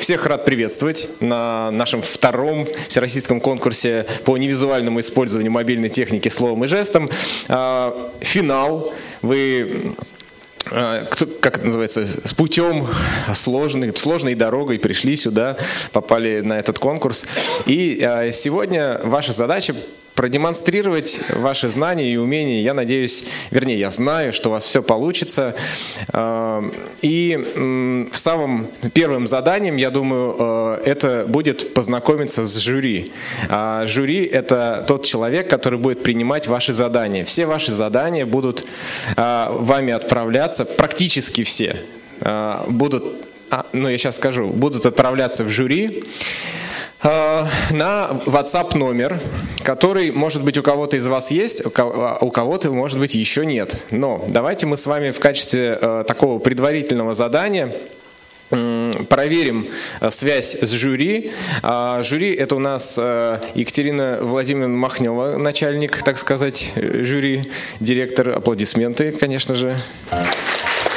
всех рад приветствовать на нашем втором всероссийском конкурсе по невизуальному использованию мобильной техники словом и жестом. А, финал. Вы а, как это называется, с путем сложной, сложной дорогой пришли сюда, попали на этот конкурс. И а, сегодня ваша задача продемонстрировать ваши знания и умения. Я надеюсь, вернее, я знаю, что у вас все получится. А, и в самом первым заданием, я думаю, а, это будет познакомиться с жюри. А, жюри — это тот человек, который будет принимать ваши задания. Все ваши задания будут вами отправляться, практически все будут, ну я сейчас скажу, будут отправляться в жюри. Э, на WhatsApp номер, который, может быть, у кого-то из вас есть, у кого-то, может быть, еще нет. Но давайте мы с вами в качестве э, такого предварительного задания проверим э, связь с жюри. А, жюри это у нас Екатерина Владимировна Махнева, начальник, так сказать, жюри, директор. Аплодисменты, конечно же.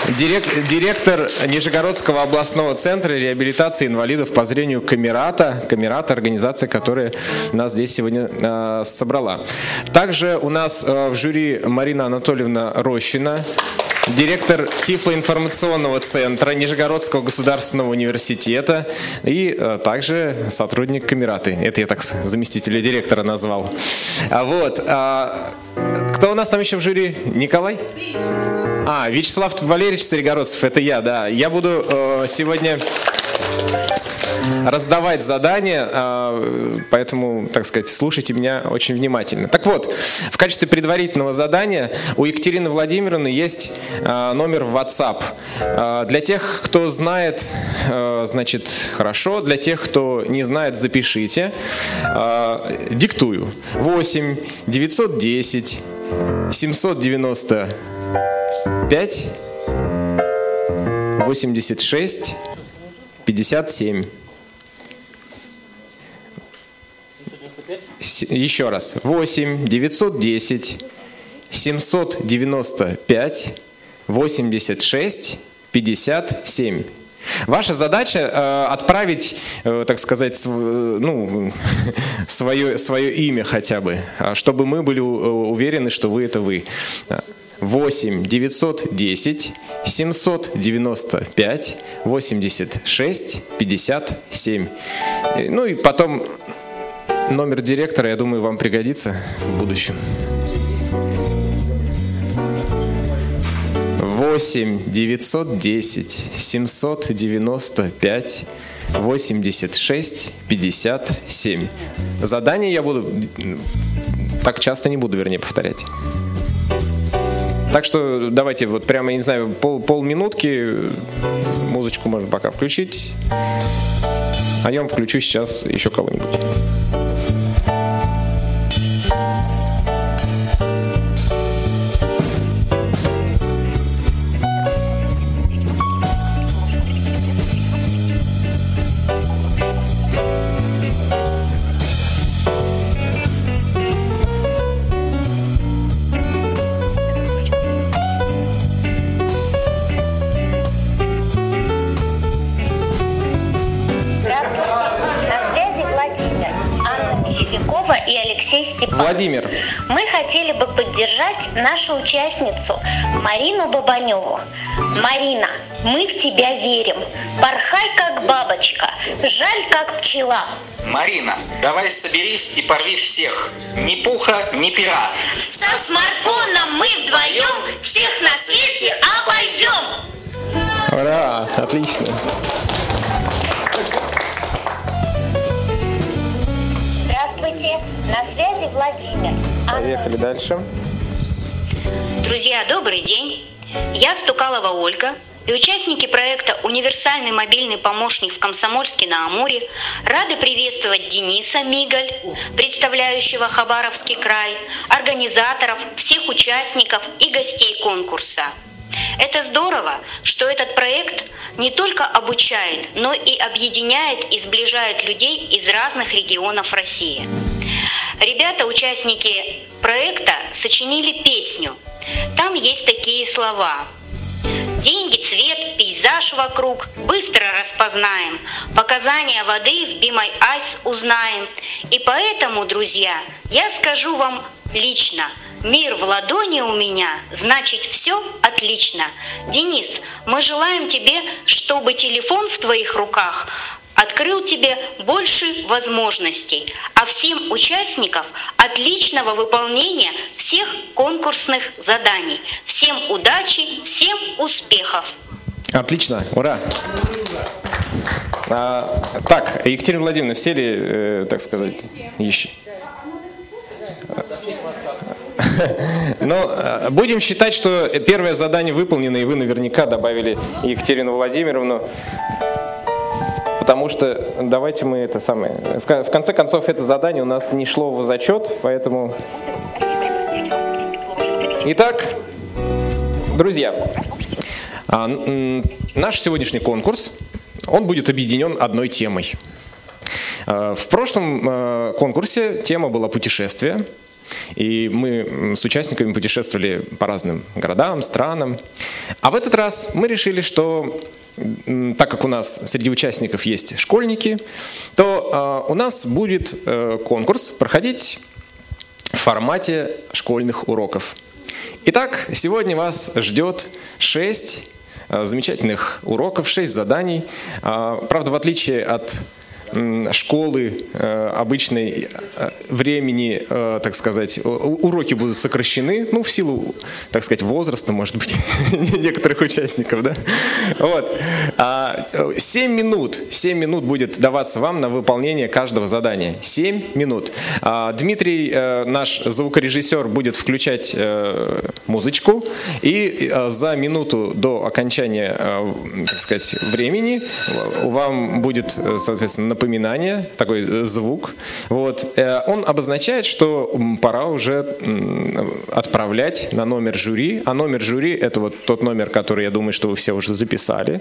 Директор Нижегородского областного центра реабилитации инвалидов по зрению Камерата. Камерата – организация, которая нас здесь сегодня э, собрала. Также у нас э, в жюри Марина Анатольевна Рощина, директор Тифлоинформационного центра Нижегородского государственного университета и э, также сотрудник Камераты. Это я так заместителя директора назвал. А вот. А, кто у нас там еще в жюри? Николай? А, Вячеслав Валерьевич Старигородцев, это я, да. Я буду э, сегодня раздавать задания, э, поэтому, так сказать, слушайте меня очень внимательно. Так вот, в качестве предварительного задания у Екатерины Владимировны есть э, номер в WhatsApp. Э, для тех, кто знает, значит, хорошо, для тех, кто не знает, запишите. Диктую. 8 910 790 5, 86, 57. Еще раз. 8, 910, 795, 86, 57. Ваша задача э, отправить, э, так сказать, св, э, ну, свое, свое имя хотя бы, чтобы мы были уверены, что вы это вы. 8 910 795 86 57. Ну и потом номер директора, я думаю, вам пригодится в будущем. 8 910 795 86 57. Задание я буду так часто не буду, вернее, повторять. Так что давайте вот прямо, я не знаю, пол, полминутки музычку можно пока включить. А я вам включу сейчас еще кого-нибудь. Владимир. Мы хотели бы поддержать нашу участницу Марину Бабаневу. Марина, мы в тебя верим. Порхай, как бабочка, жаль, как пчела. Марина, давай соберись и порви всех. Ни пуха, ни пера. Со смартфоном мы вдвоем всех на свете обойдем. Ура, отлично. На связи Владимир. Поехали дальше. Друзья, добрый день. Я Стукалова Ольга, и участники проекта «Универсальный мобильный помощник в Комсомольске-на-Амуре» рады приветствовать Дениса Мигаль, представляющего Хабаровский край, организаторов, всех участников и гостей конкурса. Это здорово, что этот проект не только обучает, но и объединяет и сближает людей из разных регионов России. Ребята, участники проекта, сочинили песню. Там есть такие слова. Деньги, цвет, пейзаж вокруг быстро распознаем. Показания воды в My Eyes узнаем. И поэтому, друзья, я скажу вам лично – Мир в ладони у меня, значит все отлично. Денис, мы желаем тебе, чтобы телефон в твоих руках открыл тебе больше возможностей, а всем участникам отличного выполнения всех конкурсных заданий. Всем удачи, всем успехов! Отлично, ура! А, так, Екатерина Владимировна, все ли, э, так сказать, еще? Но э, будем считать, что первое задание выполнено, и вы наверняка добавили Екатерину Владимировну. Потому что давайте мы это самое... В конце концов, это задание у нас не шло в зачет, поэтому... Итак, друзья, а, наш сегодняшний конкурс, он будет объединен одной темой. А, в прошлом э, конкурсе тема была путешествие. И мы с участниками путешествовали по разным городам, странам. А в этот раз мы решили, что так как у нас среди участников есть школьники, то э, у нас будет э, конкурс проходить в формате школьных уроков. Итак, сегодня вас ждет 6 э, замечательных уроков, 6 заданий. Э, правда, в отличие от школы э, обычной э, времени, э, так сказать, уроки будут сокращены, ну, в силу, так сказать, возраста, может быть, некоторых участников, да? Вот. 7 а, минут, 7 минут будет даваться вам на выполнение каждого задания. 7 минут. А, Дмитрий, наш звукорежиссер, будет включать музычку, и за минуту до окончания, так сказать, времени вам будет, соответственно, напоминание, такой э, звук. Вот. Э, он обозначает, что пора уже отправлять на номер жюри. А номер жюри – это вот тот номер, который, я думаю, что вы все уже записали.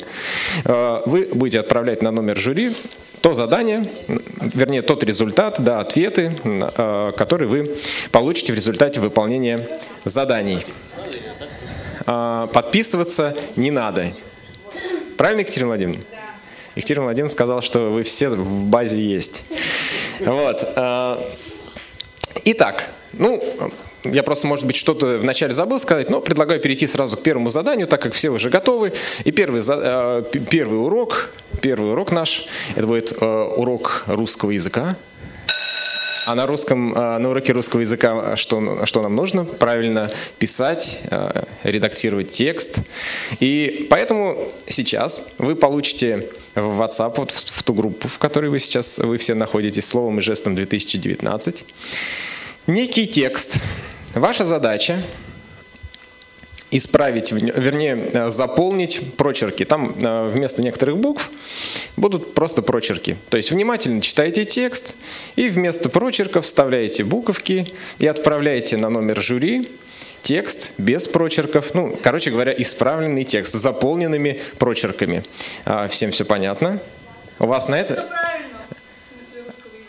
Э, вы будете отправлять на номер жюри то задание, вернее, тот результат, да, ответы, которые вы получите в результате выполнения заданий. Подписываться не надо. Правильно, Екатерина Владимировна? Екатерина Владимировна сказала, что вы все в базе есть. Вот. Э, итак, ну, я просто, может быть, что-то вначале забыл сказать, но предлагаю перейти сразу к первому заданию, так как все уже готовы. И первый, э, первый урок, первый урок наш, это будет э, урок русского языка. А на русском, а, на уроке русского языка что, что нам нужно? Правильно писать, а, редактировать текст. И поэтому сейчас вы получите в WhatsApp, вот в, в ту группу, в которой вы сейчас вы все находитесь, словом и жестом 2019, некий текст. Ваша задача исправить, вернее, э, заполнить прочерки. Там э, вместо некоторых букв будут просто прочерки. То есть внимательно читайте текст и вместо прочерков вставляете буковки и отправляете на номер жюри текст без прочерков. Ну, короче говоря, исправленный текст с заполненными прочерками. А, всем все понятно? У вас на это...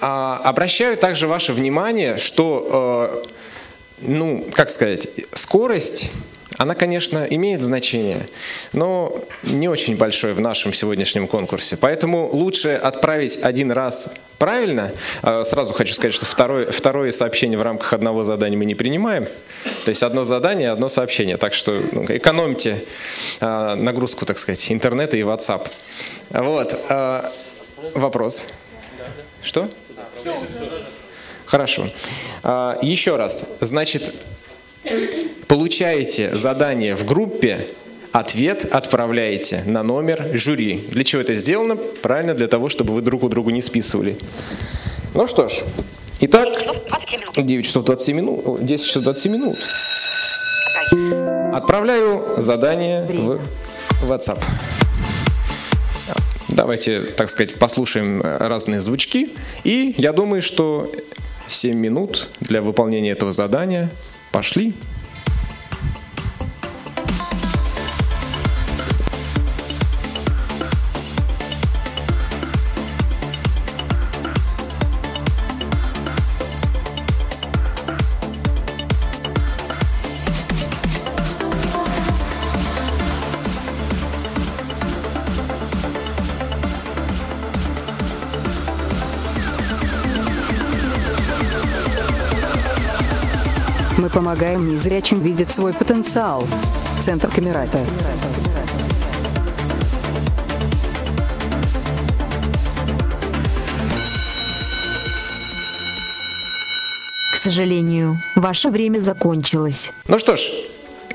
А, обращаю также ваше внимание, что, э, ну, как сказать, скорость она, конечно, имеет значение, но не очень большое в нашем сегодняшнем конкурсе. Поэтому лучше отправить один раз правильно. А, сразу хочу сказать, что второе, второе сообщение в рамках одного задания мы не принимаем. То есть одно задание, одно сообщение. Так что ну, экономьте а, нагрузку, так сказать, интернета и WhatsApp. Вот. А, вопрос. Что? Хорошо. Еще раз. Значит, получаете задание в группе, ответ отправляете на номер жюри. Для чего это сделано? Правильно, для того, чтобы вы друг у друга не списывали. Ну что ж, итак, 9 часов 27 минут, 10 часов 27 минут. Отправляю задание в WhatsApp. Давайте, так сказать, послушаем разные звучки. И я думаю, что 7 минут для выполнения этого задания пошли. Помогаем незрячим видеть свой потенциал. Центр Камерата. К сожалению, ваше время закончилось. Ну что ж,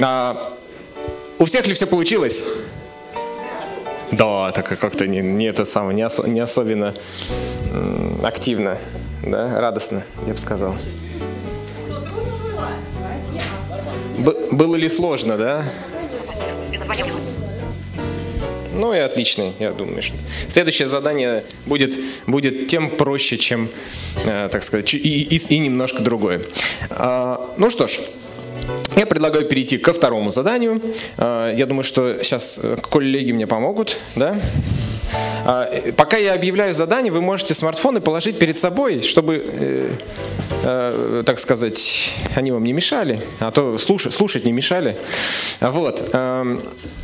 а, у всех ли все получилось? Да, так как-то не, не это самое, не, ос, не особенно м, активно, да, радостно, я бы сказал. Б- было ли сложно, да? Ну и отлично, я думаю, что следующее задание будет, будет тем проще, чем, э, так сказать, и, и, и немножко другое. А, ну что ж, я предлагаю перейти ко второму заданию. А, Я думаю, что сейчас э, коллеги мне помогут, да? А, э, Пока я объявляю задание, вы можете смартфоны положить перед собой, чтобы, э, э, так сказать, они вам не мешали, а то слушать, слушать не мешали. Вот. эм,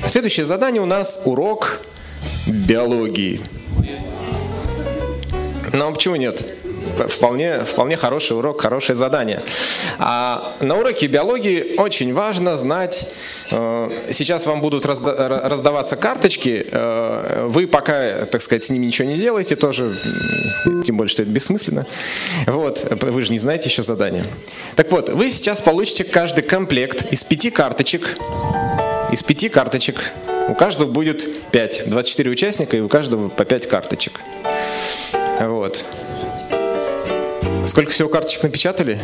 Следующее задание у нас урок биологии. Но почему нет? Вп- Вполне, вполне хороший урок, хорошее задание. А на уроке биологии очень важно знать, э, сейчас вам будут разда- ра- раздаваться карточки, э, вы пока, так сказать, с ними ничего не делаете, тоже, тем более, что это бессмысленно. Вот, вы же не знаете еще задание. Так вот, вы сейчас получите каждый комплект из пяти карточек, из пяти карточек. У каждого будет 5, 24 участника, и у каждого по 5 карточек. Вот. Сколько всего карточек напечатали?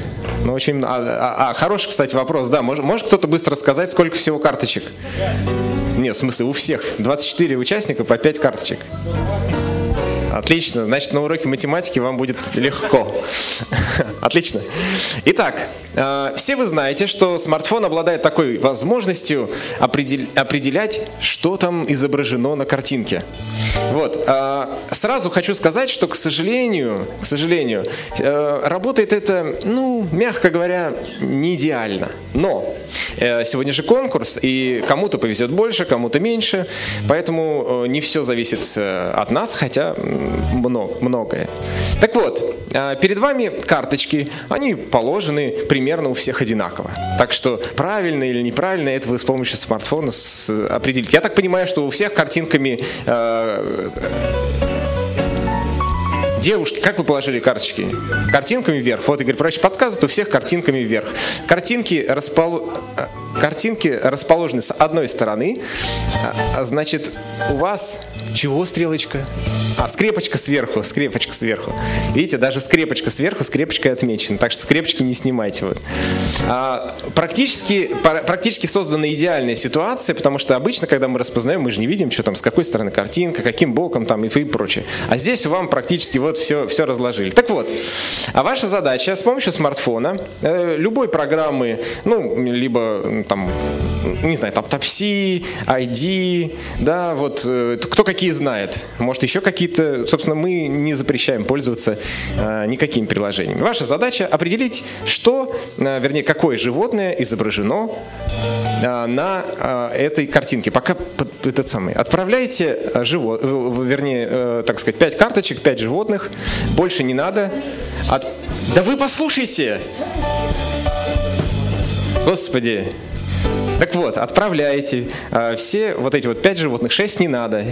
Ну, очень... А, а- а, хороший, кстати, вопрос. Да, может, может кто-то быстро сказать, сколько всего карточек? Нет, в смысле, у всех. 24 участника по 5 карточек. Отлично. Значит, на уроке математики вам будет легко. Отлично. Итак, э, все вы знаете, что смартфон обладает такой возможностью определ- определять, что там изображено на картинке. Вот. э, Сразу хочу сказать, что, к сожалению, к сожалению, э, работает это, ну, мягко говоря, не идеально. Но сегодня же конкурс, и кому-то повезет больше, кому-то меньше, поэтому не все зависит от нас, хотя много, многое. Так вот, э, перед вами карточки, они положены примерно у всех одинаково. Так что правильно или неправильно, это вы с помощью смартфона с- определите. Я так понимаю, что у всех картинками э, Девушки, как вы положили карточки? Картинками вверх. Вот Игорь Павлович подсказывает, у всех картинками вверх. Картинки, распол- картинки расположены с одной стороны. А, а, Значит, у вас чего стрелочка? А, скрепочка сверху, скрепочка сверху. Видите, даже скрепочка сверху, скрепочкой отмечена. Так что скрепочки не снимайте. Вот. А, практически, практически создана идеальная ситуация, потому что обычно, когда мы распознаем, мы же не видим, что там, с какой стороны картинка, каким боком там и, и прочее. А здесь вам практически вот все, все разложили. Так вот, а ваша задача с помощью смартфона, э, любой программы, ну, либо там, не знаю, там Тапси, ID, да, вот э, кто какие знает. Может, еще какие-то, собственно, мы не запрещаем пользоваться э, никакими приложениями. Ваша задача определить, что, э, вернее, какое животное изображено э, на э, этой картинке. Пока этот самый. Отправляйте живо, в- вернее, э, так сказать, 5 карточек, 5 животных. Больше не надо. От- Да вы послушайте! Господи! Так вот, отправляете э, все вот эти вот 5 животных, 6 не надо.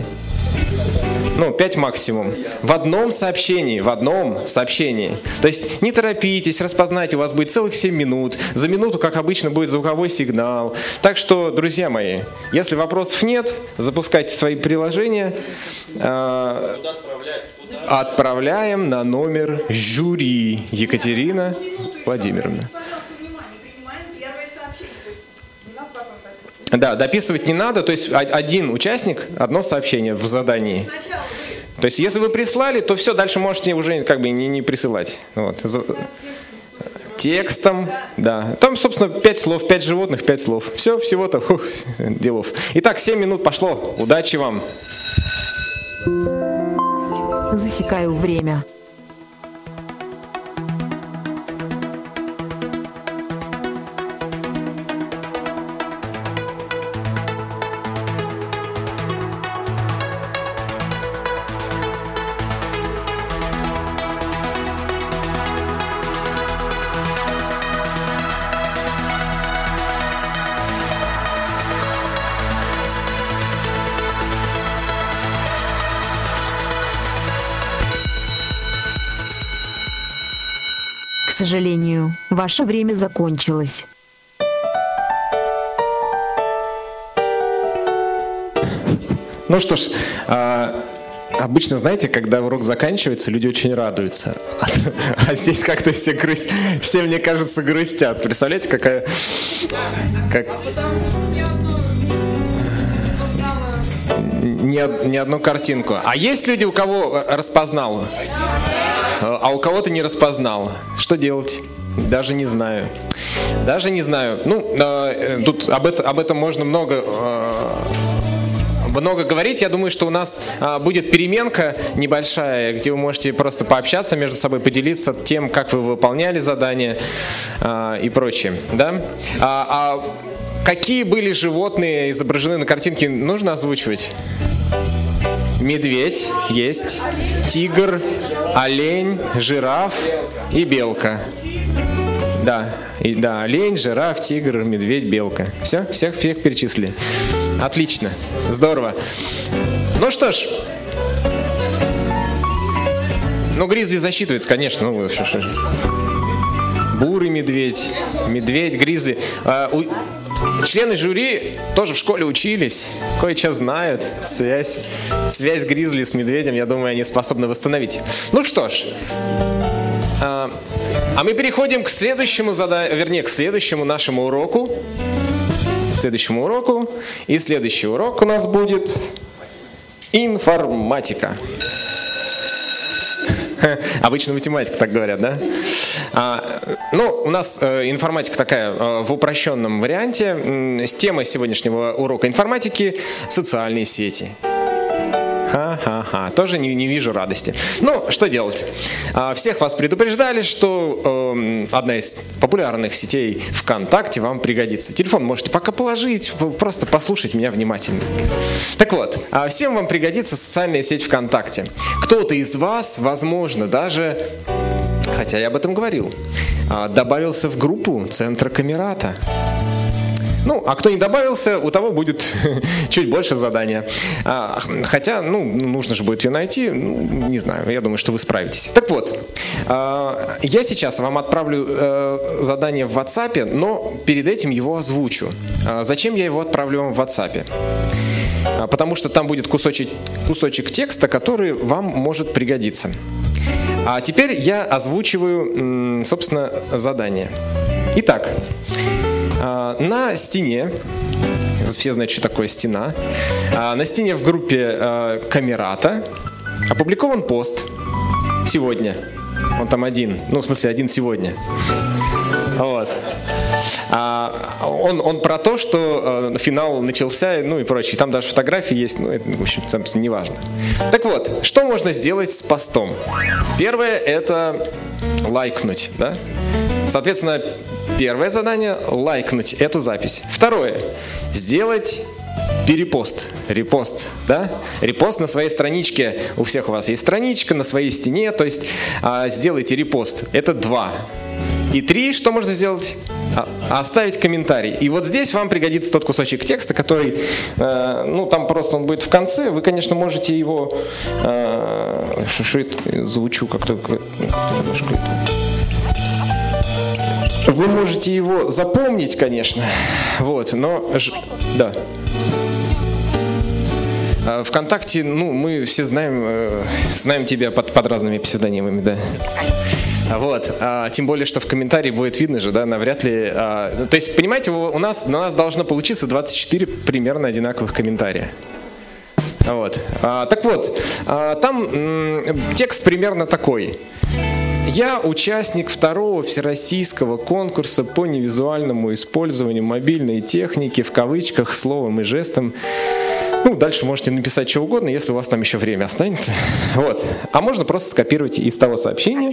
Ну, 5 максимум. В одном сообщении, в одном сообщении. То есть не торопитесь, распознайте, у вас будет целых 7 минут. За минуту, как обычно, будет звуковой сигнал. Так что, друзья мои, если вопросов нет, запускайте свои приложения. Э, Отправляем на номер жюри Екатерина Владимировна. Да, дописывать не надо, то есть один участник, одно сообщение в задании. То есть если вы прислали, то все, дальше можете уже как бы не, не присылать. Вот. Текстом, да. Там, собственно, пять слов, пять животных, пять слов. Все, всего-то фух, делов. Итак, 7 минут пошло. Удачи вам. Засекаю время. Сожалению, ваше время закончилось. Ну что ж, а, обычно, знаете, когда урок заканчивается, люди очень радуются. А, а здесь как-то все, грусть, все, мне кажется, грустят. Представляете, какая... Как... Ни, ни одну картинку. А есть люди, у кого распознал? А у кого-то не распознал. Что делать? Даже не знаю. Даже не знаю. Ну, э, тут об, это, об этом можно много э, много говорить. Я думаю, что у нас а, будет переменка небольшая, где вы можете просто пообщаться между собой, поделиться тем, как вы выполняли задания а, и прочее. Да? А, а какие были животные изображены на картинке, нужно озвучивать? Медведь есть, тигр, олень, жираф и белка. Да, и, да, олень, жираф, тигр, медведь, белка. Все, всех, всех перечислили. Отлично, здорово. Ну что ж, ну, гризли засчитывается, конечно. Ну, что, что. Бурый медведь, медведь, гризли. А, у... Члены жюри тоже в школе учились, кое-что знают. Связь, связь гризли с медведем, я думаю, они способны восстановить. Ну что ж, а, а мы переходим к следующему заданию, вернее, к следующему нашему уроку следующему уроку. И следующий урок у нас будет информатика. Обычно математика так говорят, да? А, ну, у нас э, информатика такая э, в упрощенном варианте. С темой сегодняшнего урока информатики – социальные сети. Ха-ха-ха. Тоже не, не вижу радости. Ну, что делать? А, всех вас предупреждали, что э, одна из популярных сетей ВКонтакте вам пригодится. Телефон можете пока положить, просто послушать меня внимательно. Так вот, а всем вам пригодится социальная сеть ВКонтакте. Кто-то из вас, возможно, даже хотя я об этом говорил, а, добавился в группу Центра Камерата. Ну, а кто не добавился, у того будет чуть больше задания. А, хотя, ну, нужно же будет ее найти. Ну, не знаю, я думаю, что вы справитесь. Так вот, а, я сейчас вам отправлю а, задание в WhatsApp, но перед этим его озвучу. А, зачем я его отправлю вам в WhatsApp? А, потому что там будет кусочек, кусочек текста, который вам может пригодиться. А теперь я озвучиваю, собственно, задание. Итак, а, на стене, все знают, что такое стена, а, на стене в группе а, Камерата опубликован пост сегодня. Он там один, ну, в смысле, один сегодня. Вот. А, он, он про то, что э, финал начался, ну и прочее. Там даже фотографии есть, ну, это, в общем, не важно. Так вот, что можно сделать с постом? Первое – это лайкнуть, да? Соответственно, Первое задание – лайкнуть эту запись. Второе – сделать перепост, репост, да? Репост на своей страничке. У всех у вас есть страничка на своей стене, то есть а, сделайте репост. Это два. И три, что можно сделать? А, оставить комментарий. И вот здесь вам пригодится тот кусочек текста, который, э, ну, там просто он будет в конце. Вы, конечно, можете его... Э, шишит, звучу как-то. Вы можете его запомнить, конечно, вот, но... Да. А, Вконтакте, ну, мы все знаем, э, знаем тебя под, под разными псевдонимами, да. Вот, а, тем более, что в комментарии будет видно же, да, навряд ли... А, ну, то есть, понимаете, у нас, на нас должно получиться 24 примерно одинаковых комментария. Вот. А, так вот, а, там м, текст примерно такой. Я участник второго всероссийского конкурса по невизуальному использованию мобильной техники в кавычках словом и жестом. Ну, дальше можете написать что угодно, если у вас там еще время останется. Вот. А можно просто скопировать из того сообщения,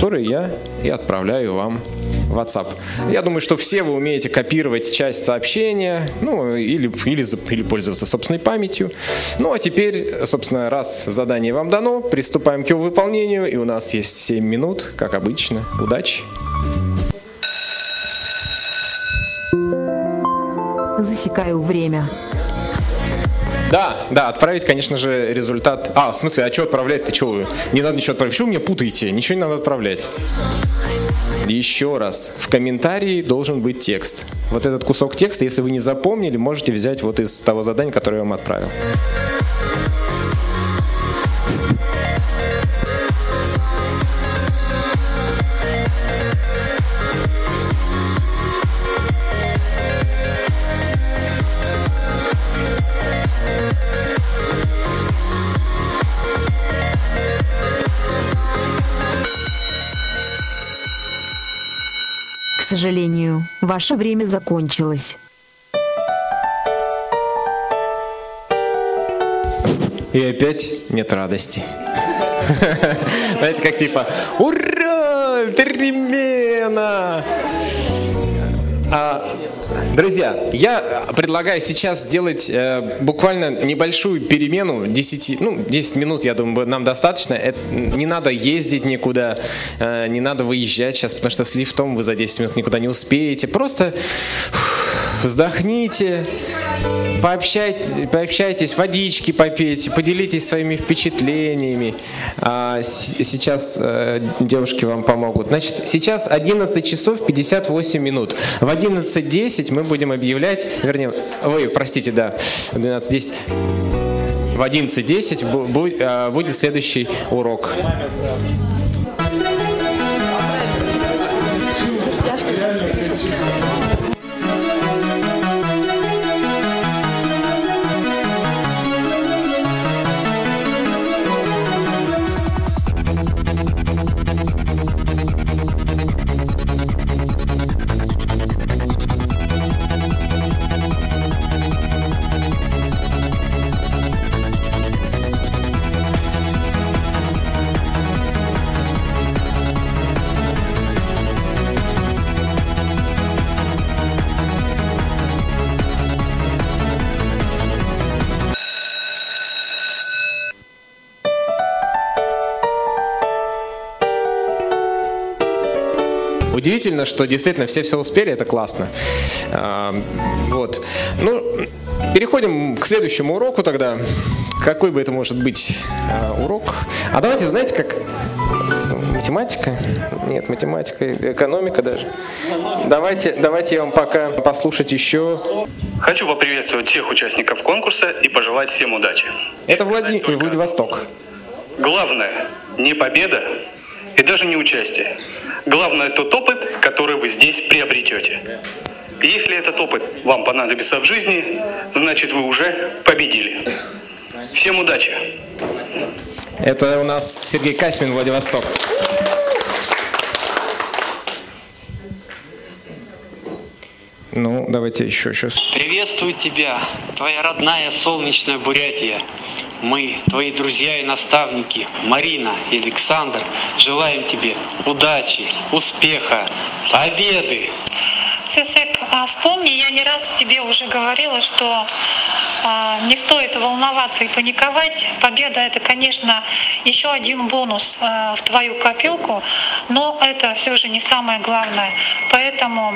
которое я и отправляю вам WhatsApp. Я думаю, что все вы умеете копировать часть сообщения, ну, или, или, или пользоваться собственной памятью. Ну, а теперь, собственно, раз задание вам дано, приступаем к его выполнению, и у нас есть 7 минут, как обычно. Удачи! Засекаю время. Да, да, отправить, конечно же, результат. А, в смысле, а что отправлять? Ты что? Не надо ничего отправлять. Вы меня путаете? Ничего не надо отправлять. Еще раз, в комментарии должен быть текст. Вот этот кусок текста, если вы не запомнили, можете взять вот из того задания, которое я вам отправил. Сожалению, ваше время закончилось. И опять нет радости. Знаете, как типа «Ура! Друзья, я предлагаю сейчас сделать э, буквально небольшую перемену 10, ну, 10 минут, я думаю, нам достаточно. Это, не надо ездить никуда, э, не надо выезжать сейчас, потому что с лифтом вы за 10 минут никуда не успеете. Просто фух, вздохните, пообщайтесь, пообщайтесь, водички попейте, поделитесь своими впечатлениями. А, сейчас э, девушки вам помогут. Значит, сейчас 11 часов 58 минут. В 11.10 мы будем объявлять, вернее, ой, простите, да, в 12.10. В 11.10 бу- бу- э, будет следующий урок. Удивительно, что действительно все все успели, это классно. А, Вот. Ну, переходим к следующему уроку тогда. Какой бы это может быть а, урок? А давайте, знаете, как математика? Нет, математика, экономика даже. Давайте, давайте я вам пока послушать еще. Хочу поприветствовать всех участников конкурса и пожелать всем удачи. Это Влади... Владивосток. Главное не победа даже не участие. Главное тот опыт, который вы здесь приобретете. Если этот опыт вам понадобится в жизни, значит вы уже победили. Всем удачи! Это у нас Сергей Касьмин, Владивосток. Ну, давайте еще сейчас. Приветствую тебя, твоя родная солнечная Бурятия. Мы, твои друзья и наставники, Марина и Александр, желаем тебе удачи, успеха, победы. Сысык, а вспомни, я не раз тебе уже говорила, что а, не стоит волноваться и паниковать. Победа это, конечно, еще один бонус а, в твою копилку, но это все же не самое главное. Поэтому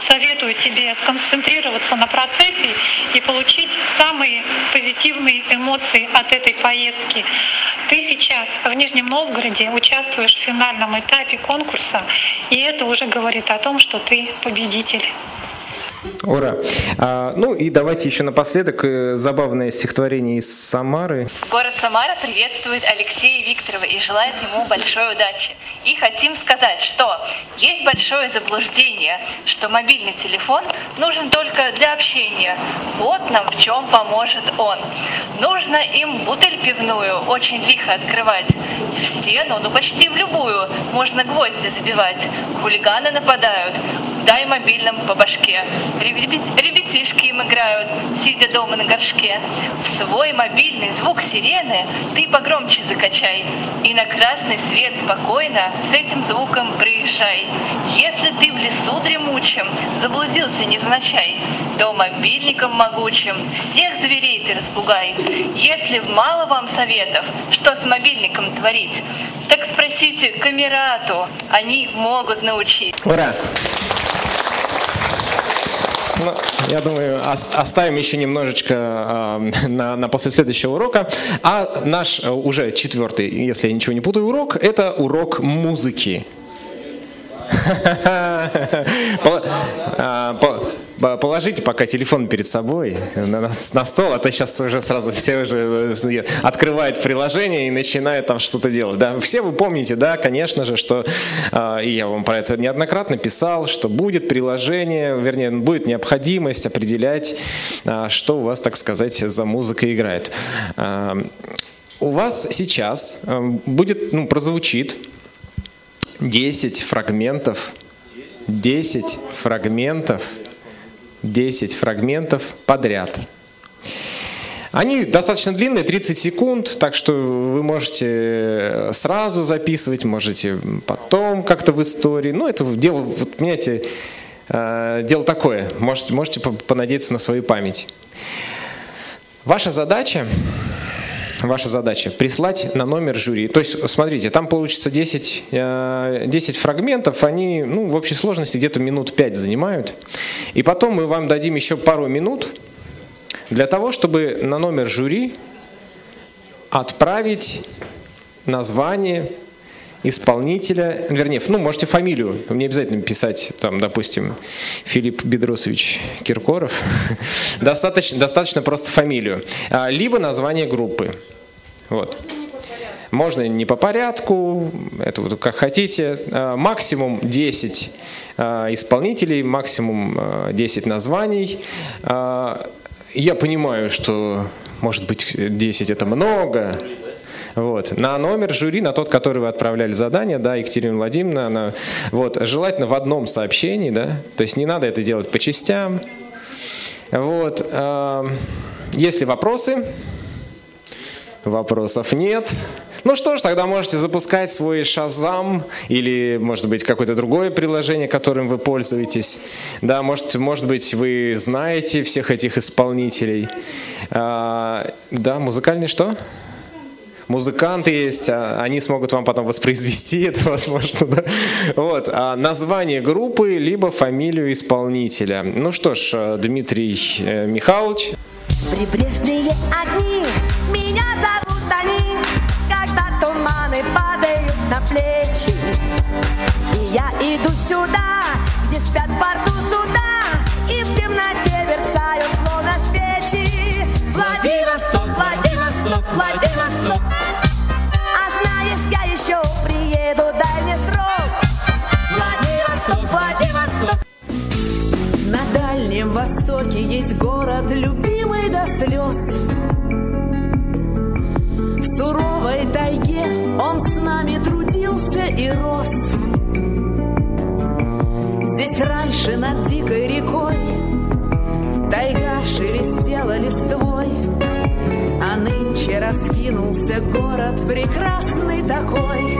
советую тебе сконцентрироваться на процессе и получить самые позитивные эмоции от этой поездки. Ты сейчас в Нижнем Новгороде участвуешь в финальном этапе конкурса, и это уже говорит о том, что ты победитель. Ура! А, ну и давайте еще напоследок э, забавное стихотворение из Самары. Город Самара приветствует Алексея Викторова и желает ему большой удачи. И хотим сказать, что есть большое заблуждение, что мобильный телефон нужен только для общения. Вот нам в чем поможет он. Нужно им бутыль пивную очень лихо открывать. В стену, ну почти в любую, можно гвозди забивать. Хулиганы нападают, дай мобильным по башке. Ребят- Ребятишки им играют, сидя дома на горшке. В свой мобильный звук сирены ты погромче закачай. И на красный свет спокойно с этим звуком приезжай. Если ты в лесу дремучем заблудился невзначай, то мобильником могучим всех зверей ты распугай. Если мало вам советов, что с мобильником творить, так спросите камерату, они могут научить. Ура! Ну, я думаю, оставим еще немножечко э, на, на после следующего урока. А наш э, уже четвертый, если я ничего не путаю, урок – это урок музыки. Положите пока телефон перед собой на, на стол, а то сейчас уже сразу все уже э, открывают приложение и начинают там что-то делать. Да? Все вы помните, да, конечно же, что, э, и я вам про это неоднократно писал, что будет приложение, вернее, будет необходимость определять, э, что у вас, так сказать, за музыка играет. Э, у вас сейчас э, будет, ну, прозвучит 10 фрагментов, 10 фрагментов 10 фрагментов подряд. Они достаточно длинные, 30 секунд, так что вы можете сразу записывать, можете потом как-то в истории. Ну, это дело, вот, понимаете, э, дело такое. Можете, можете понадеяться на свою память. Ваша задача ваша задача прислать на номер жюри. То есть, смотрите, там получится 10, 10 э, фрагментов, они ну, в общей сложности где-то минут 5 занимают. И потом мы вам дадим еще пару минут для того, чтобы на номер жюри отправить название исполнителя, вернее, ну, можете фамилию, не обязательно писать, там, допустим, Филипп Бедросович Киркоров, достаточно, достаточно просто фамилию, а, либо название группы. Вот. Можно не по порядку, это вот как хотите. А, максимум 10 а, исполнителей, максимум 10 названий. Я понимаю, что может быть 10 это много, вот. На номер жюри, на тот, который вы отправляли задание, да, Екатерина Владимировна, она, вот, желательно в одном сообщении, да, то есть не надо это делать по частям. Вот. Эм, если вопросы, вопросов нет. Ну что ж, тогда можете запускать свой Шазам или, может быть, какое-то другое приложение, которым вы пользуетесь. Да, может, может быть, вы знаете всех этих исполнителей. А, да, музыкальный что? Музыканты есть, а они смогут вам потом воспроизвести это, возможно, да? Вот, а название группы, либо фамилию исполнителя. Ну что ж, э, Дмитрий э, Михайлович. Прибрежные огни, меня зовут они, когда туманы падают на плечи. И я иду сюда, где спят порту суда, и в темноте мерцают словно свечи. Владивосток, Владивосток, Владивосток. Дальнем Востоке есть город, любимый до слез. В суровой тайге он с нами трудился и рос. Здесь раньше над раскинулся город прекрасный такой.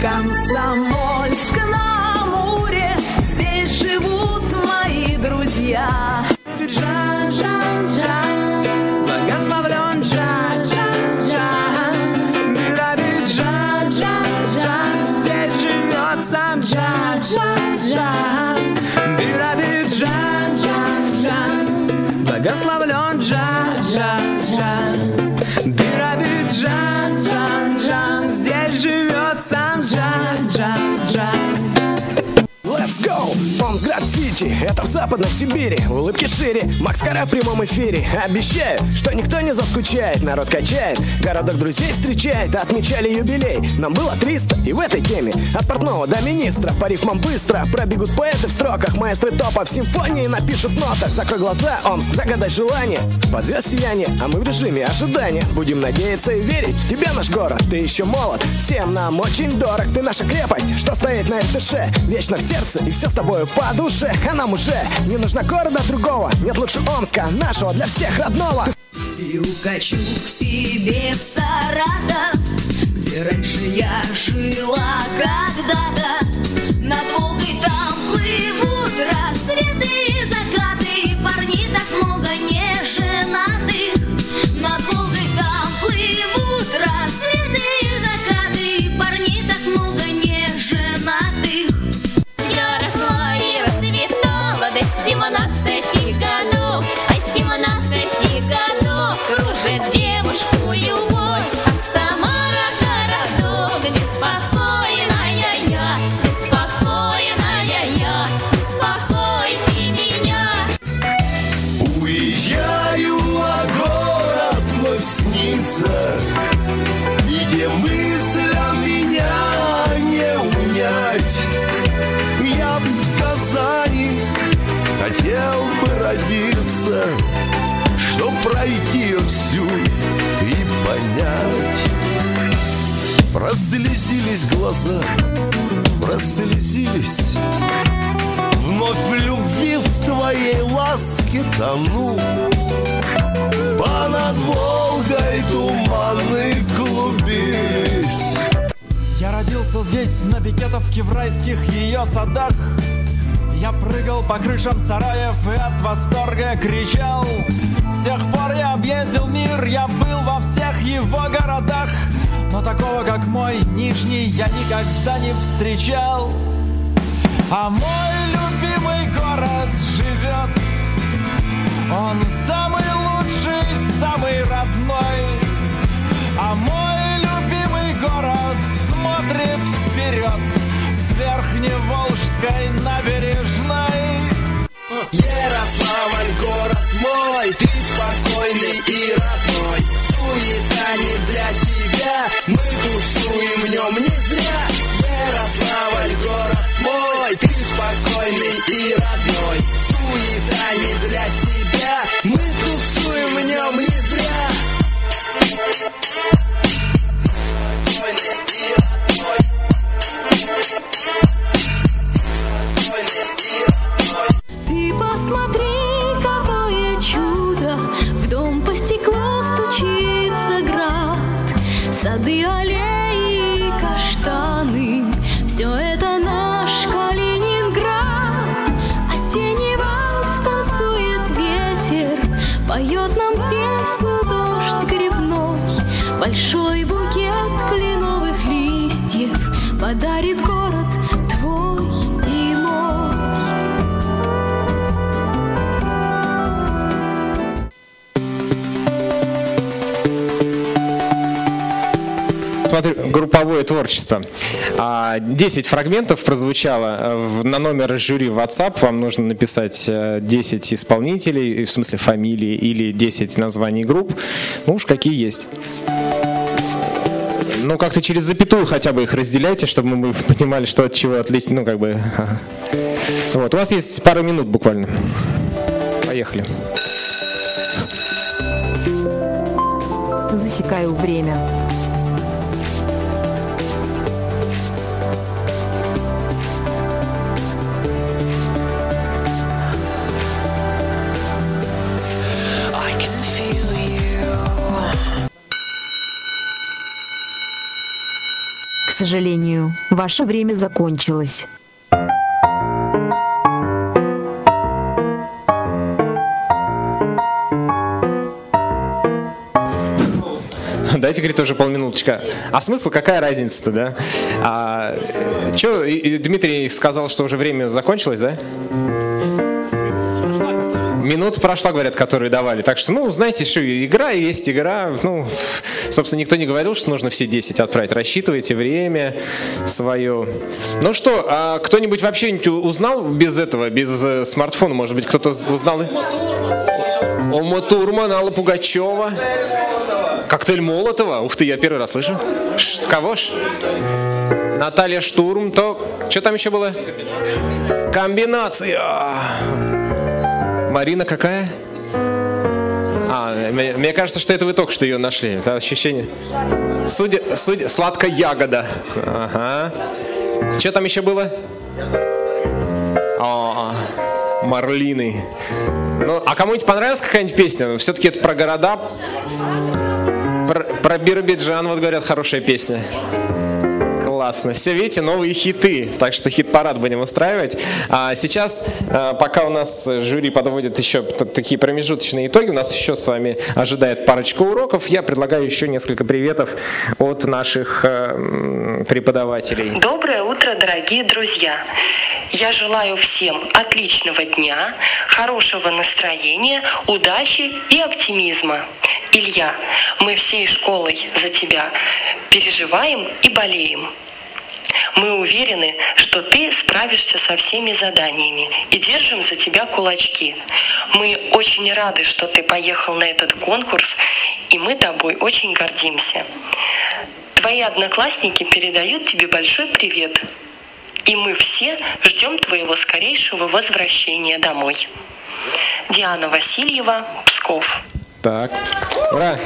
Комсомольск на живут мои друзья. Сити, это в Западной Сибири. Улыбки шире, Макс Кара в прямом эфире. Обещаю, что никто не заскучает. Народ качает, городок друзей встречает. Отмечали юбилей, нам было 300 И в этой теме от портного до министра. По рифмам быстро пробегут поэты в строках. Маэстры топа в симфонии напишут нотах. Закрой глаза, Омск, загадай желание. Под звезд сияние, а мы в режиме ожидания. Будем надеяться и верить. В тебя наш город Ты еще молод, всем нам очень дорог. Ты наша крепость, что стоит на РТШ Вечно в сердце и все с тобою по душе Нам уже не нужно города другого. Нет лучше Омска, нашего для всех родного. И укачу к себе в Саратов Где раньше я жила когда-то встречал А мой любимый город живет Он самый лучший, самый родной А мой любимый город смотрит вперед С Верхневолжской набережной Ярославль, город мой, ты спокойный и родной. Суета не для тебя, мы тусуем в нем не зря. Смотри, групповое творчество. А, 10 фрагментов прозвучало э, на номер жюри WhatsApp. Вам нужно написать э, 10 исполнителей, в смысле фамилии, или 10 названий групп. Ну уж какие есть. Ну, как-то через запятую хотя бы их разделяйте, чтобы мы понимали, что от чего отличить. Ну, как бы. Вот, у вас есть пару минут буквально. Поехали. Засекаю время. Сожалению, ваше время закончилось. Дайте, говорит, уже полминуточка. А смысл, какая разница-то, да? А, что, Дмитрий сказал, что уже время закончилось, да? Минута прошла, говорят, которые давали. Так что, ну, знаете, что, игра есть игра. Ну, собственно, никто не говорил, что нужно все 10 отправить. Рассчитывайте время свое. Ну что, а кто-нибудь вообще узнал без этого, без э, смартфона? Может быть, кто-то узнал? Ома Турман, Алла Пугачева. Коктейль Молотова? Ух ты, я первый раз слышу. Ш- кого ж? Наталья Штурм, то... Что там еще было? Комбинация. Марина какая? А, мне, мне кажется, что это вы только что ее нашли. Это ощущение. Судя, судя, сладкая ягода. Ага. Что там еще было? А, Марлины. Ну, а кому-нибудь понравилась какая-нибудь песня? Все-таки это про города. Про, про Биробиджан, вот говорят, хорошая песня. Классно. Все, видите, новые хиты. Так что хит-парад будем устраивать. А сейчас, а, пока у нас жюри подводит еще такие промежуточные итоги, у нас еще с вами ожидает парочка уроков. Я предлагаю еще несколько приветов от наших э, преподавателей. Доброе утро, дорогие друзья! Я желаю всем отличного дня, хорошего настроения, удачи и оптимизма. Илья, мы всей школой за тебя переживаем и болеем. Мы уверены, что ты справишься со всеми заданиями и держим за тебя кулачки. Мы очень рады, что ты поехал на этот конкурс, и мы тобой очень гордимся. Твои одноклассники передают тебе большой привет. И мы все ждем твоего скорейшего возвращения домой. Диана Васильева, Псков. Так, ура!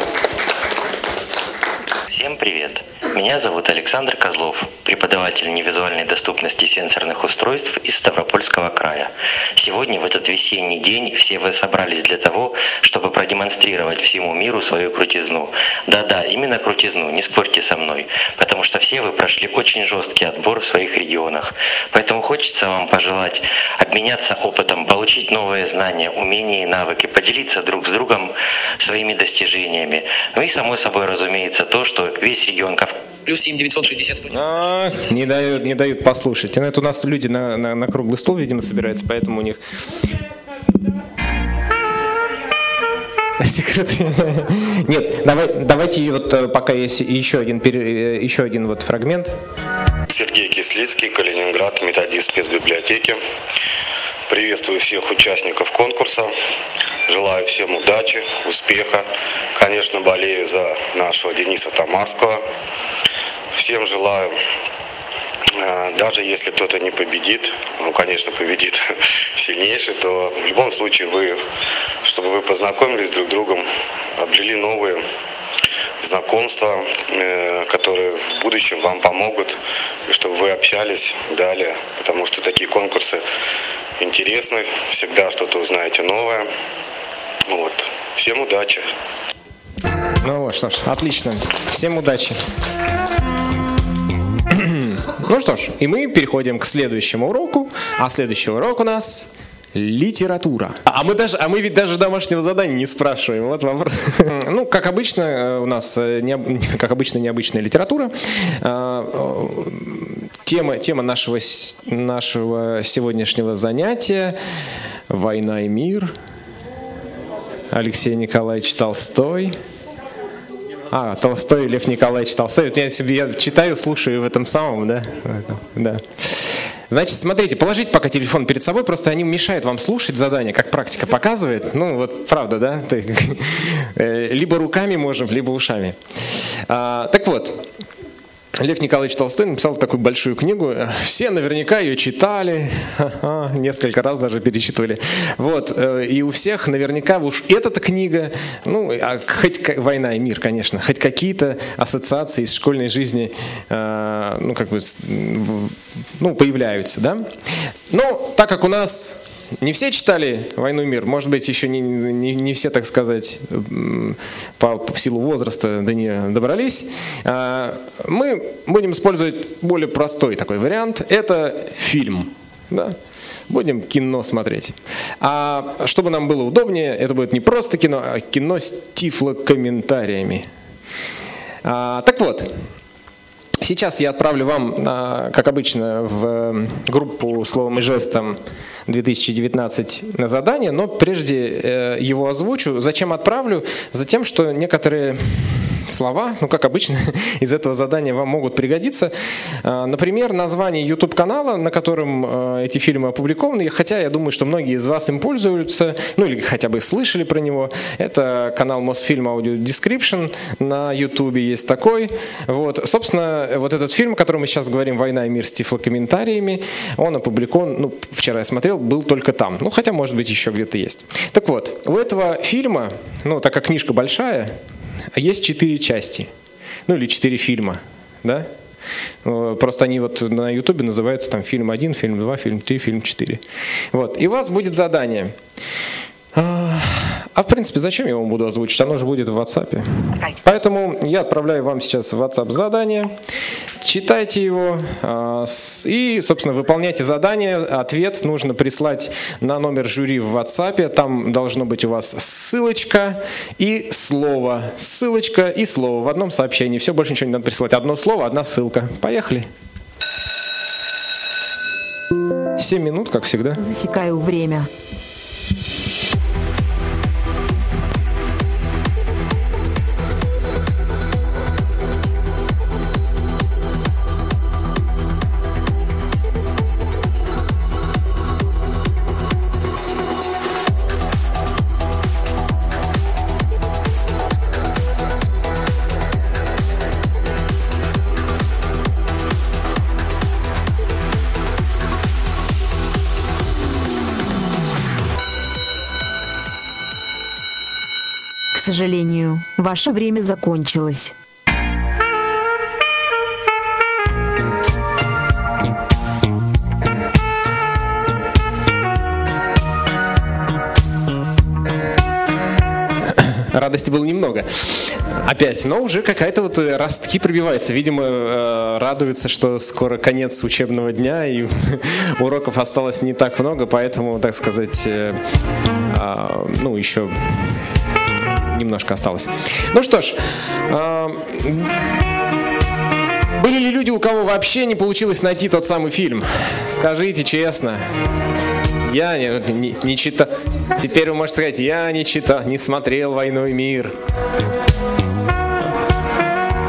Всем привет! Меня зовут Александр Козлов, преподаватель невизуальной доступности сенсорных устройств из Ставропольского края. Сегодня, в этот весенний день, все вы собрались для того, чтобы продемонстрировать всему миру свою крутизну. Да-да, именно крутизну, не спорьте со мной, потому что все вы прошли очень жесткий отбор в своих регионах. Поэтому хочется вам пожелать обменяться опытом, получить новые знания, умения и навыки, поделиться друг с другом своими достижениями. Ну и, само собой, разумеется, то, что весь регион Кавказа Плюс 7 960 а, не дают, не дают послушать. Ну, это у нас люди на, на, на круглый стол, видимо, собираются, поэтому у них... Секреты. Нет, давай, давайте вот э, пока есть еще один, э, еще один вот фрагмент. Сергей Кислицкий, Калининград, методист спецбиблиотеки. Приветствую всех участников конкурса. Желаю всем удачи, успеха. Конечно, болею за нашего Дениса Тамарского. Всем желаю, э, даже если кто-то не победит, ну, конечно, победит сильнейший, то в любом случае вы, чтобы вы познакомились друг с другом, обрели новые знакомства, э, которые в будущем вам помогут, и чтобы вы общались далее, потому что такие конкурсы интересны, всегда что-то узнаете новое. Вот. Всем удачи! Ну вот, что ж, отлично. Всем удачи. Ну что ж, и мы переходим к следующему уроку. А следующий урок у нас литература. А мы даже, а мы ведь даже домашнего задания не спрашиваем. Вот вопрос. Ну, как обычно, э, у нас, э, не, как обычно, необычная литература. Тема, тема нашего, нашего сегодняшнего занятия – «Война и мир», Алексей Николаевич Толстой – а, Толстой, Лев Николаевич Толстой. Вот я, я читаю, слушаю в этом самом, да? Да. Значит, смотрите, положите пока телефон перед собой, просто они мешают вам слушать задание, как практика показывает. Ну, вот правда, да? Э, либо руками можем, либо ушами. А, так вот, Лев Николаевич Толстой написал такую большую книгу. Все наверняка ее читали, несколько раз даже перечитывали. Вот. Э, и у всех наверняка уж эта книга, ну, а хоть «Война и мир», конечно, хоть какие-то ассоциации из школьной жизни, э, ну, как бы, ну, появляются, да? Но так как у нас не все читали «Войну и мир», может быть, еще не, не, не все, так сказать, по, по силу возраста до нее добрались. А, мы будем использовать более простой такой вариант. Это фильм. Да? Будем кино смотреть. А чтобы нам было удобнее, это будет не просто кино, а кино с тифлокомментариями. А, так вот, Сейчас я отправлю вам, а, как обычно, в группу словом и жестом 2019 на задание, но прежде э, его озвучу. Зачем отправлю? Затем, что некоторые слова, ну, как обычно, из этого задания вам могут пригодиться. А, например, название YouTube-канала, на котором а, эти фильмы опубликованы, хотя я думаю, что многие из вас им пользуются, ну, или хотя бы слышали про него. Это канал Мосфильм Audio Description на YouTube есть такой. Вот. Собственно, вот этот фильм, о котором мы сейчас говорим, «Война и мир» с тифлокомментариями, он опубликован, ну, вчера я смотрел, был только там. Ну, хотя, может быть, еще где-то есть. Так вот, у этого фильма, ну, так как книжка большая, а есть четыре части, ну или четыре фильма, да? Э, просто они вот на Ютубе называются там фильм 1, фильм 2, фильм 3, фильм 4. Вот. И у вас будет задание. А, а в принципе, зачем я вам буду озвучить? Оно же будет в WhatsApp. Поэтому я отправляю вам сейчас в WhatsApp задание. Читайте его а, и, собственно, выполняйте задание. Ответ нужно прислать на номер жюри в WhatsApp. Там должно быть у вас ссылочка и слово. Ссылочка и слово в одном сообщении. Все, больше ничего не надо присылать. Одно слово, одна ссылка. Поехали. 7 минут, как всегда. Засекаю время. Сожалению, ваше время закончилось. Радости было немного. Опять, но уже какая-то вот э, ростки пробивается. Видимо, э, радуется, что скоро конец учебного дня и уроков осталось не так много, поэтому, так сказать, э, а, ну, еще немножко осталось. Ну что ж, а, были ли люди, у кого вообще не получилось найти тот самый фильм? Скажите честно. Я не, не, не читал. Теперь вы можете сказать, я не читал, не смотрел «Войну и мир».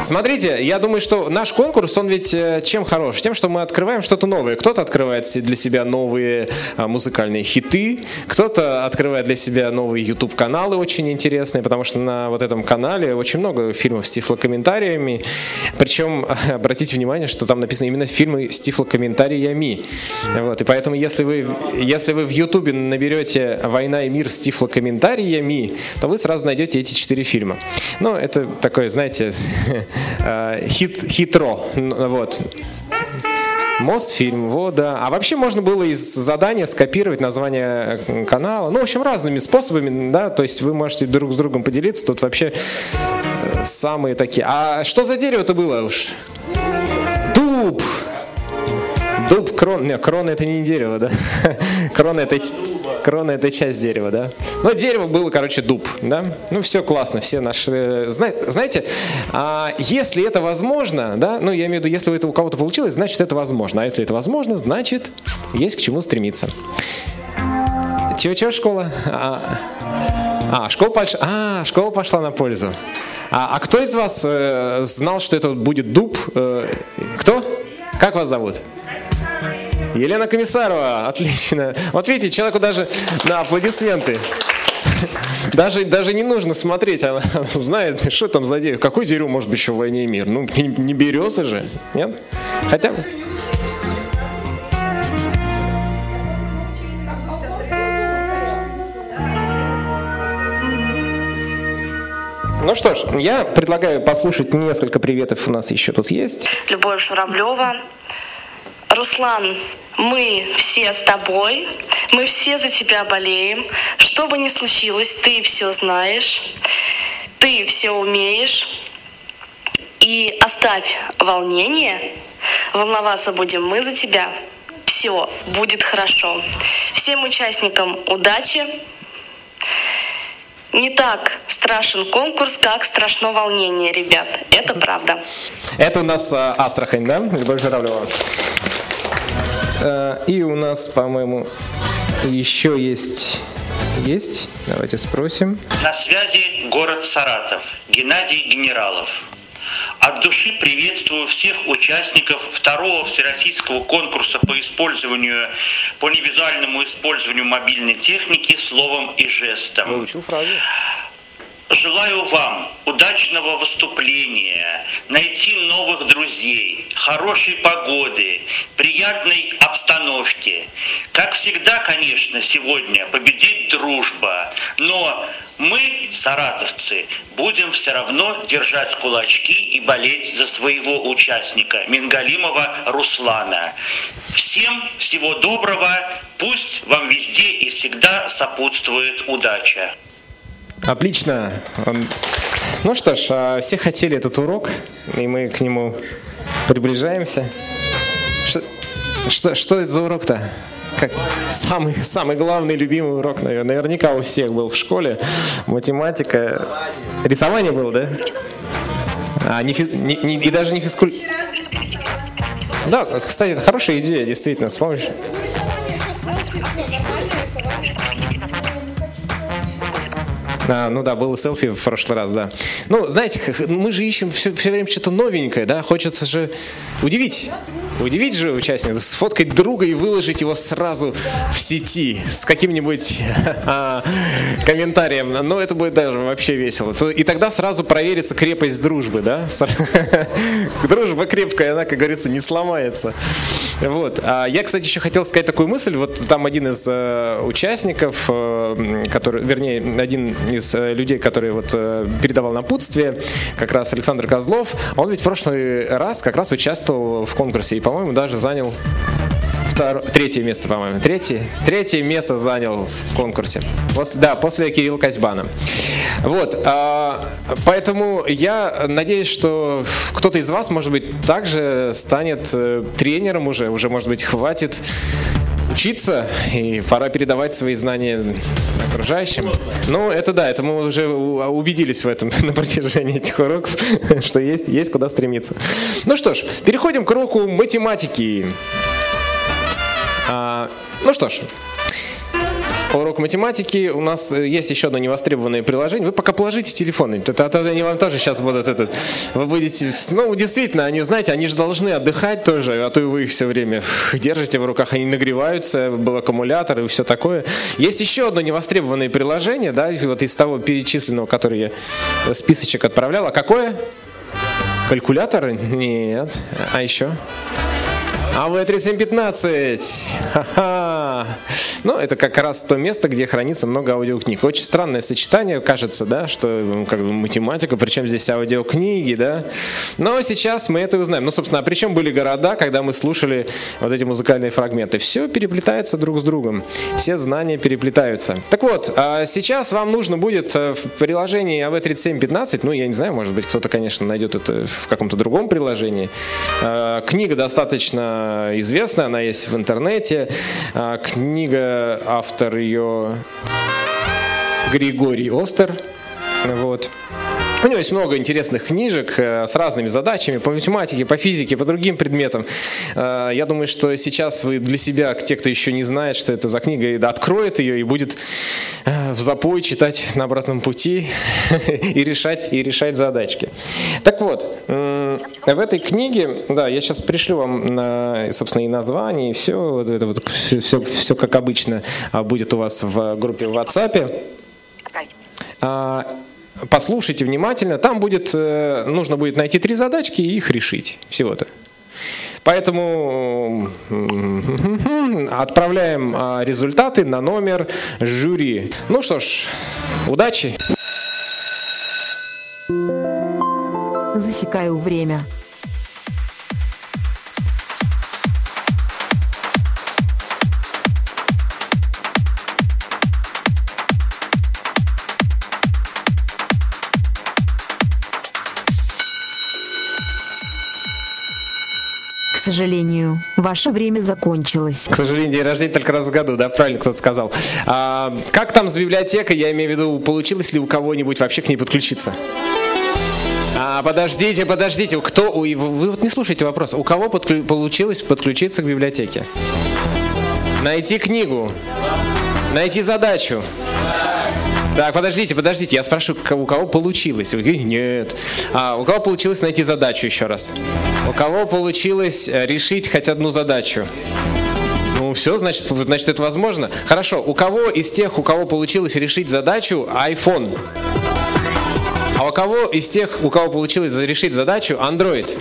Смотрите, я думаю, что наш конкурс, он ведь э, чем хорош? Тем, что мы открываем что-то новое. Кто-то открывает для себя новые а, музыкальные хиты, кто-то открывает для себя новые YouTube-каналы очень интересные, потому что на вот этом канале очень много фильмов с тифлокомментариями. Причем, обратите внимание, что там написано именно фильмы с тифлокомментариями. Вот, и поэтому, если вы, если вы в YouTube наберете «Война и мир» с тифлокомментариями, то вы сразу найдете эти четыре фильма. Ну, это такое, знаете, хит, хитро. Вот. Мосфильм, вот, да. А вообще можно было из задания скопировать название э, канала. Ну, в общем, разными способами, да, то есть вы можете друг с другом поделиться. Тут вообще э, самые такие. А что за дерево-то было уж? Крон, не, крона это не дерево, да? Крона это, крона это часть дерева, да? Но дерево было, короче, дуб, да? Ну все классно, все наши... Знаете, а если это возможно, да, ну я имею в виду, если это у кого-то получилось, значит это возможно. А если это возможно, значит есть к чему стремиться. Чего-чего школа? А, а школа пошла, а, школа пошла на пользу. А, а кто из вас э, знал, что это будет дуб? Э, кто? Как вас зовут? Елена Комиссарова, отлично. Вот видите, человеку даже, да, аплодисменты. Даже, даже не нужно смотреть, она, знает, что там за дерево. Какое дерево может быть еще в «Войне и мир»? Ну, не, не береза же, нет? Хотя бы. Ну что ж, я предлагаю послушать несколько приветов у нас еще тут есть. Любовь Журавлева, Руслан, мы все с тобой, мы все за тебя болеем. Что бы ни случилось, ты все знаешь, ты все умеешь. И оставь волнение, волноваться будем мы за тебя. Все будет хорошо. Всем участникам удачи. Не так страшен конкурс, как страшно волнение, ребят. Это правда. Это у нас э, Астрахань, да? Любовь Журавлева. Э, и у нас, по-моему, еще есть... Есть? Давайте спросим. На связи город Саратов. Геннадий Генералов. От души приветствую всех участников второго всероссийского конкурса по использованию, по невизуальному использованию мобильной техники словом и жестом. Выучил фразу. Желаю вам удачного выступления, найти новых друзей, хорошей погоды, приятной обстановки. Как всегда, конечно, сегодня победит дружба, но мы, саратовцы, будем все равно держать кулачки и болеть за своего участника Мингалимова Руслана. Всем всего доброго, пусть вам везде и всегда сопутствует удача. Отлично. Ну что ж, а все хотели этот урок, и мы к нему приближаемся. Что, что, что это за урок-то? Как самый, самый главный любимый урок, наверное, наверняка у всех был в школе. Математика. Рисование было, да? А, не, фи, не, не, и даже не физкуль... Да, кстати, это хорошая идея, действительно, с помощью... А, ну да, было селфи в прошлый раз, да. Ну, знаете, мы же ищем все, все время что-то новенькое, да, хочется же удивить. Удивить же участника, сфоткать друга и выложить его сразу в сети с каким-нибудь а, комментарием. Ну, это будет даже вообще весело. И тогда сразу проверится крепость дружбы, да? Дружба крепкая, она, как говорится, не сломается. Вот. А я, кстати, еще хотел сказать такую мысль. Вот там один из э, участников, э, который, вернее, один из э, людей, который вот передавал напутствие, как раз Александр Козлов, он ведь в прошлый раз как раз участвовал в конкурсе и, по-моему, даже занял втор... третье место, по-моему. Третье, третье место занял в конкурсе. После, да, после Кирилла Козьбана. Вот, а, поэтому я надеюсь, что кто-то из вас, может быть, также станет э, тренером уже, уже, может быть, хватит учиться, и пора передавать свои знания окружающим. Ну, это да, это мы уже убедились в этом на протяжении этих уроков, что есть, есть куда стремиться. Ну что ж, переходим к уроку математики. А, ну что ж, урок математики. У нас есть еще одно невостребованное приложение. Вы пока положите телефоны. Это, они вам тоже сейчас будут этот. Вы будете. Ну, действительно, они, знаете, они же должны отдыхать тоже, а то и вы их все время держите в руках, они нагреваются, был аккумулятор и все такое. Есть еще одно невостребованное приложение, да, вот из того перечисленного, который я списочек отправлял. А какое? Калькулятор? Нет. А еще? АВ-3715. Ха-ха. Ну, это как раз то место, где хранится много аудиокниг. Очень странное сочетание, кажется, да, что как бы математика, причем здесь аудиокниги, да. Но сейчас мы это узнаем. Ну, собственно, а при чем были города, когда мы слушали вот эти музыкальные фрагменты? Все переплетается друг с другом. Все знания переплетаются. Так вот, а сейчас вам нужно будет э, в приложении АВ-3715, ну, я не знаю, может быть, кто-то, конечно, найдет это в каком-то другом приложении. Э, книга достаточно известная, она есть в интернете. А, книга, автор ее Григорий Остер. Вот. У него есть много интересных книжек э, с разными задачами по математике, по физике, по другим предметам. Э, я думаю, что сейчас вы для себя, те, кто еще не знает, что это за книга, откроет ее и будет э, в запой читать на обратном пути и решать, и решать задачки. Так вот, в этой книге, да, я сейчас пришлю вам, на, собственно, и название, и все, вот это вот, все, все, все как обычно а, будет у вас в группе в WhatsApp. Послушайте внимательно, там будет, э, нужно будет найти три задачки и их решить. Всего-то. Поэтому отправляем а, результаты на номер жюри. Ну что ж, удачи! Засекаю время. Сожалению, ваше время закончилось. К сожалению, день рождения только раз в году, да, правильно кто-то сказал. А, как там с библиотекой, я имею в виду, получилось ли у кого-нибудь вообще к ней подключиться? А, подождите, подождите, кто, вы, вы вот не слушайте вопрос, у кого подклю, получилось подключиться к библиотеке? Найти книгу, найти задачу. Так, подождите, подождите, я спрашиваю, у кого получилось? Нет. А, у кого получилось найти задачу еще раз? У кого получилось э, решить хоть одну задачу? Ну все, значит, значит это возможно. Хорошо, у кого из тех, у кого получилось решить задачу, iPhone? А у кого из тех, у кого получилось решить задачу, Android?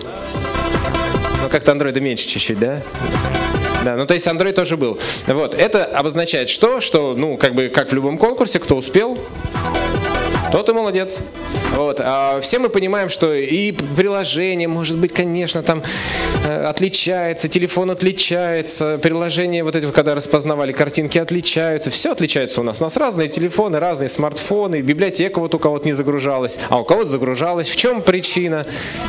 Ну как-то Android меньше чуть-чуть, да? Да, ну то есть Android тоже был. Вот, это обозначает что? Что, ну, как бы, как в любом конкурсе, кто успел, тот и молодец. Вот. А все мы понимаем, что и приложение, может быть, конечно, там э, отличается, телефон отличается, приложение вот эти, когда распознавали картинки, отличаются, все отличается у нас. У нас разные телефоны, разные смартфоны, библиотека вот у кого-то не загружалась, а у кого-то загружалась. В чем причина?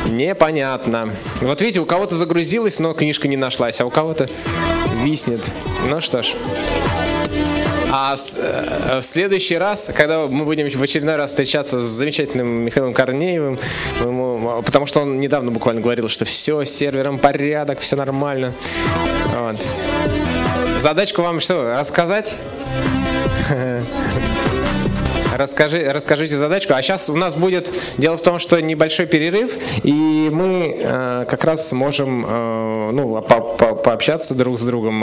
Непонятно. Вот видите, у кого-то загрузилась, но книжка не нашлась, а у кого-то виснет. Ну что ж. А э, в следующий раз, когда мы будем в очередной раз встречаться с замечательным Михаилом Корнеевым, ему, потому что он недавно буквально говорил, что все, с сервером порядок, все нормально. Вот. Задачку вам что, рассказать? расскажи, расскажите задачку. А сейчас у нас будет... Дело в том, что небольшой перерыв, и мы э, как раз сможем э, ну, по- по- пообщаться друг с другом.